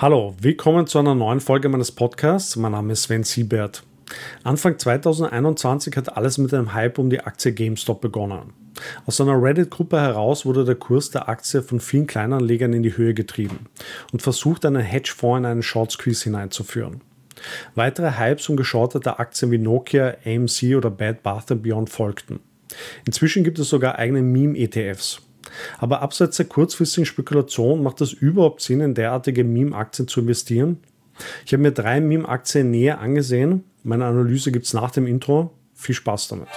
Hallo, willkommen zu einer neuen Folge meines Podcasts. Mein Name ist Sven Siebert. Anfang 2021 hat alles mit einem Hype um die Aktie GameStop begonnen. Aus einer Reddit-Gruppe heraus wurde der Kurs der Aktie von vielen Kleinanlegern in die Höhe getrieben und versucht, einen Hedgefonds in einen Short Squeeze hineinzuführen. Weitere Hypes um geschortete Aktien wie Nokia, AMC oder Bad Bath Beyond folgten. Inzwischen gibt es sogar eigene Meme-ETFs. Aber abseits der kurzfristigen Spekulation macht es überhaupt Sinn, in derartige Meme-Aktien zu investieren? Ich habe mir drei Meme-Aktien näher angesehen. Meine Analyse gibt es nach dem Intro. Viel Spaß damit.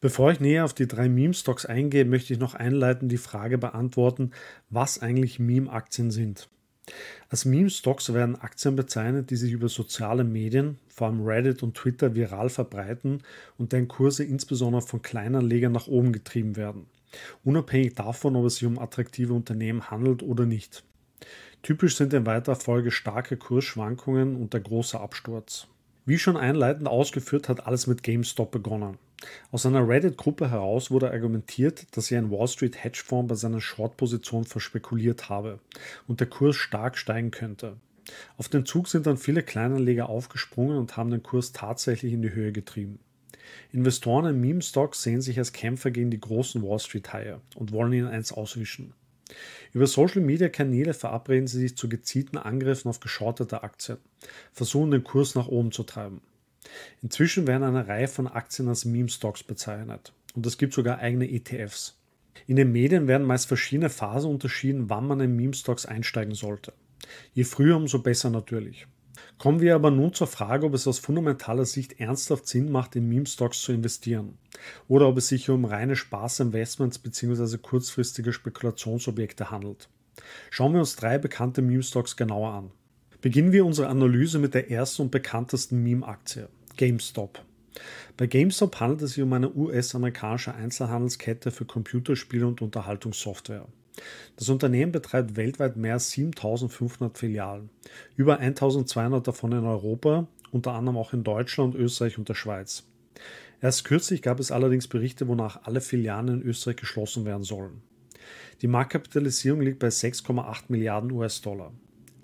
Bevor ich näher auf die drei Meme-Stocks eingehe, möchte ich noch einleitend die Frage beantworten, was eigentlich Meme-Aktien sind. Als Meme-Stocks werden Aktien bezeichnet, die sich über soziale Medien, vor allem Reddit und Twitter, viral verbreiten und deren Kurse insbesondere von Kleinanlegern nach oben getrieben werden. Unabhängig davon, ob es sich um attraktive Unternehmen handelt oder nicht. Typisch sind in weiterer Folge starke Kursschwankungen und der große Absturz. Wie schon einleitend ausgeführt, hat alles mit GameStop begonnen. Aus einer Reddit-Gruppe heraus wurde argumentiert, dass sich ein Wall Street Hedgefonds bei seiner Short-Position verspekuliert habe und der Kurs stark steigen könnte. Auf den Zug sind dann viele Kleinanleger aufgesprungen und haben den Kurs tatsächlich in die Höhe getrieben. Investoren in Meme-Stocks sehen sich als Kämpfer gegen die großen Wall Street-Haie und wollen ihnen eins auswischen. Über Social-Media-Kanäle verabreden sie sich zu gezielten Angriffen auf geschortete Aktien, versuchen den Kurs nach oben zu treiben. Inzwischen werden eine Reihe von Aktien als Meme-Stocks bezeichnet und es gibt sogar eigene ETFs. In den Medien werden meist verschiedene Phasen unterschieden, wann man in Meme-Stocks einsteigen sollte. Je früher, umso besser natürlich. Kommen wir aber nun zur Frage, ob es aus fundamentaler Sicht ernsthaft Sinn macht, in Meme-Stocks zu investieren oder ob es sich um reine Spaß-Investments bzw. kurzfristige Spekulationsobjekte handelt. Schauen wir uns drei bekannte Meme-Stocks genauer an. Beginnen wir unsere Analyse mit der ersten und bekanntesten Meme-Aktie, GameStop. Bei GameStop handelt es sich um eine US-amerikanische Einzelhandelskette für Computerspiele und Unterhaltungssoftware. Das Unternehmen betreibt weltweit mehr als 7500 Filialen, über 1200 davon in Europa, unter anderem auch in Deutschland, Österreich und der Schweiz. Erst kürzlich gab es allerdings Berichte, wonach alle Filialen in Österreich geschlossen werden sollen. Die Marktkapitalisierung liegt bei 6,8 Milliarden US-Dollar.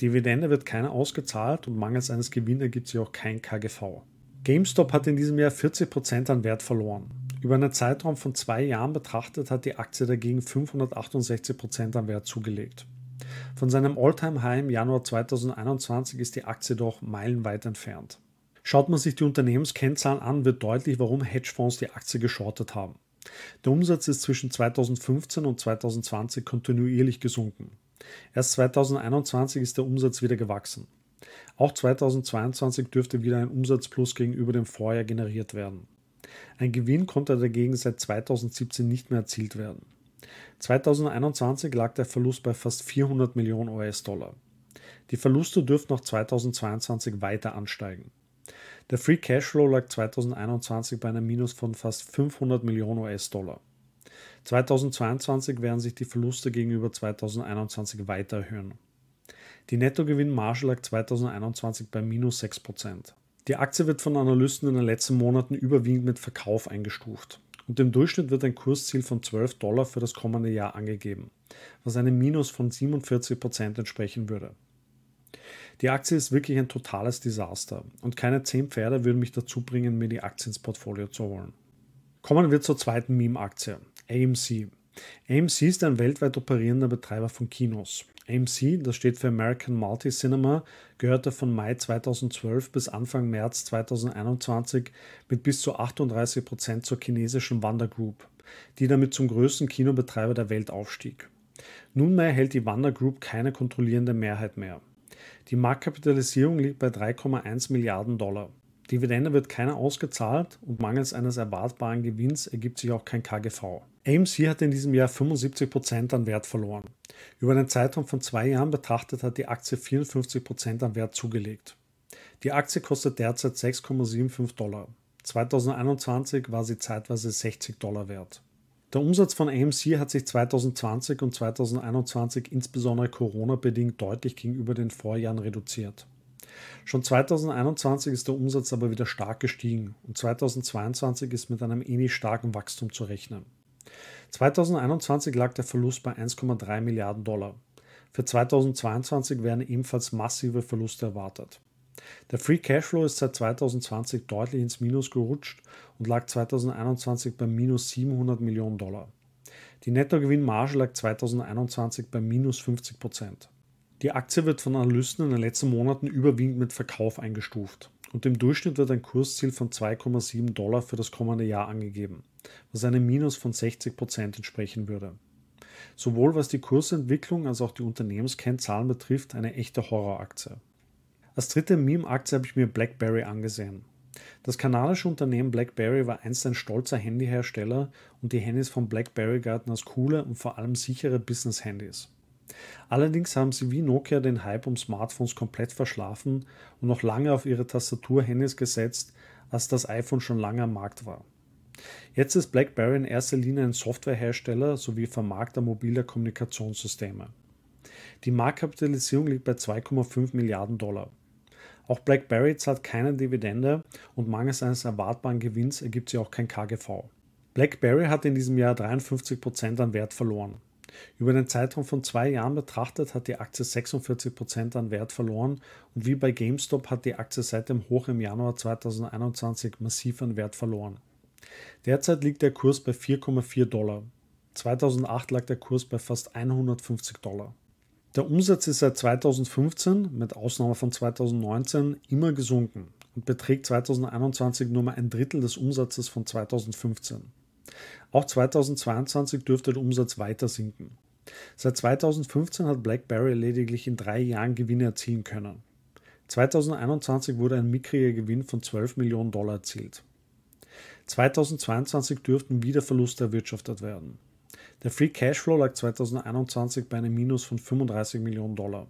Dividende wird keine ausgezahlt und mangels eines Gewinns ergibt sich auch kein KGV. GameStop hat in diesem Jahr 40% an Wert verloren. Über einen Zeitraum von zwei Jahren betrachtet hat die Aktie dagegen 568% an Wert zugelegt. Von seinem All-Time-High im Januar 2021 ist die Aktie doch meilenweit entfernt. Schaut man sich die Unternehmenskennzahlen an, wird deutlich, warum Hedgefonds die Aktie geschortet haben. Der Umsatz ist zwischen 2015 und 2020 kontinuierlich gesunken. Erst 2021 ist der Umsatz wieder gewachsen. Auch 2022 dürfte wieder ein Umsatzplus gegenüber dem Vorjahr generiert werden. Ein Gewinn konnte dagegen seit 2017 nicht mehr erzielt werden. 2021 lag der Verlust bei fast 400 Millionen US-Dollar. Die Verluste dürften auch 2022 weiter ansteigen. Der Free Cashflow lag 2021 bei einem Minus von fast 500 Millionen US-Dollar. 2022 werden sich die Verluste gegenüber 2021 weiter erhöhen. Die Nettogewinnmarge lag 2021 bei minus 6%. Die Aktie wird von Analysten in den letzten Monaten überwiegend mit Verkauf eingestuft. Und im Durchschnitt wird ein Kursziel von 12 Dollar für das kommende Jahr angegeben, was einem Minus von 47% entsprechen würde. Die Aktie ist wirklich ein totales Desaster und keine 10 Pferde würden mich dazu bringen, mir die Aktie ins Portfolio zu holen. Kommen wir zur zweiten Meme-Aktie, AMC. AMC ist ein weltweit operierender Betreiber von Kinos. AMC, das steht für American Multi Cinema, gehörte von Mai 2012 bis Anfang März 2021 mit bis zu 38 Prozent zur chinesischen Wanda Group, die damit zum größten Kinobetreiber der Welt aufstieg. Nunmehr hält die Wanda Group keine kontrollierende Mehrheit mehr. Die Marktkapitalisierung liegt bei 3,1 Milliarden Dollar. Dividende wird keine ausgezahlt und mangels eines erwartbaren Gewinns ergibt sich auch kein KGV. AMC hat in diesem Jahr 75% an Wert verloren. Über einen Zeitraum von zwei Jahren betrachtet hat die Aktie 54% an Wert zugelegt. Die Aktie kostet derzeit 6,75 Dollar. 2021 war sie zeitweise 60 Dollar wert. Der Umsatz von AMC hat sich 2020 und 2021 insbesondere Corona-bedingt deutlich gegenüber den Vorjahren reduziert. Schon 2021 ist der Umsatz aber wieder stark gestiegen und 2022 ist mit einem ähnlich starken Wachstum zu rechnen. 2021 lag der Verlust bei 1,3 Milliarden Dollar. Für 2022 werden ebenfalls massive Verluste erwartet. Der Free Cashflow ist seit 2020 deutlich ins Minus gerutscht und lag 2021 bei minus 700 Millionen Dollar. Die Nettogewinnmarge lag 2021 bei minus 50 Prozent. Die Aktie wird von Analysten in den letzten Monaten überwiegend mit Verkauf eingestuft und im Durchschnitt wird ein Kursziel von 2,7 Dollar für das kommende Jahr angegeben, was einem Minus von 60 Prozent entsprechen würde. Sowohl was die Kursentwicklung als auch die Unternehmenskennzahlen betrifft, eine echte Horroraktie. Als dritte Meme-Aktie habe ich mir BlackBerry angesehen. Das kanadische Unternehmen BlackBerry war einst ein stolzer Handyhersteller und die Handys von BlackBerry galten als coole und vor allem sichere Business-Handys. Allerdings haben sie wie Nokia den Hype um Smartphones komplett verschlafen und noch lange auf ihre Tastatur-Handys gesetzt, als das iPhone schon lange am Markt war. Jetzt ist BlackBerry in erster Linie ein Softwarehersteller sowie Vermarkter mobiler Kommunikationssysteme. Die Marktkapitalisierung liegt bei 2,5 Milliarden Dollar. Auch BlackBerry zahlt keine Dividende und mangels eines erwartbaren Gewinns ergibt sie auch kein KGV. BlackBerry hat in diesem Jahr 53% an Wert verloren. Über den Zeitraum von zwei Jahren betrachtet hat die Aktie 46% an Wert verloren und wie bei GameStop hat die Aktie seit dem Hoch im Januar 2021 massiv an Wert verloren. Derzeit liegt der Kurs bei 4,4 Dollar. 2008 lag der Kurs bei fast 150 Dollar. Der Umsatz ist seit 2015, mit Ausnahme von 2019, immer gesunken und beträgt 2021 nur mal ein Drittel des Umsatzes von 2015. Auch 2022 dürfte der Umsatz weiter sinken. Seit 2015 hat BlackBerry lediglich in drei Jahren Gewinne erzielen können. 2021 wurde ein mickriger Gewinn von 12 Millionen Dollar erzielt. 2022 dürften wieder Verluste erwirtschaftet werden. Der Free Cashflow lag 2021 bei einem Minus von 35 Millionen Dollar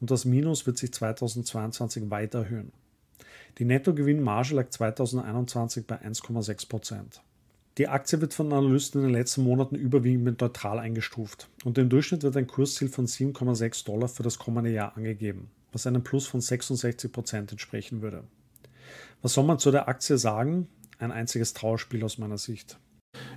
und das Minus wird sich 2022 weiter erhöhen. Die Nettogewinnmarge lag 2021 bei 1,6 Prozent. Die Aktie wird von Analysten in den letzten Monaten überwiegend mit neutral eingestuft und im Durchschnitt wird ein Kursziel von 7,6 Dollar für das kommende Jahr angegeben, was einem Plus von 66 Prozent entsprechen würde. Was soll man zu der Aktie sagen? Ein einziges Trauerspiel aus meiner Sicht.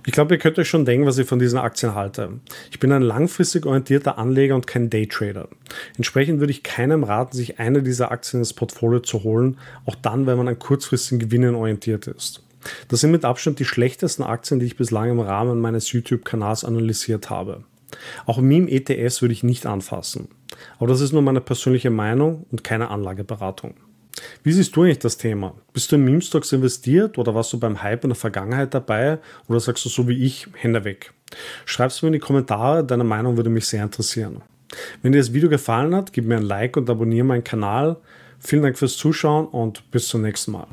Ich glaube, ihr könnt euch schon denken, was ich von diesen Aktien halte. Ich bin ein langfristig orientierter Anleger und kein Daytrader. Entsprechend würde ich keinem raten, sich eine dieser Aktien ins Portfolio zu holen, auch dann, wenn man an kurzfristigen Gewinnen orientiert ist. Das sind mit Abstand die schlechtesten Aktien, die ich bislang im Rahmen meines YouTube-Kanals analysiert habe. Auch Meme-ETFs würde ich nicht anfassen. Aber das ist nur meine persönliche Meinung und keine Anlageberatung. Wie siehst du eigentlich das Thema? Bist du in Meme-Stocks investiert oder warst du beim Hype in der Vergangenheit dabei oder sagst du so wie ich, Hände weg? Schreib es mir in die Kommentare, deine Meinung würde mich sehr interessieren. Wenn dir das Video gefallen hat, gib mir ein Like und abonniere meinen Kanal. Vielen Dank fürs Zuschauen und bis zum nächsten Mal.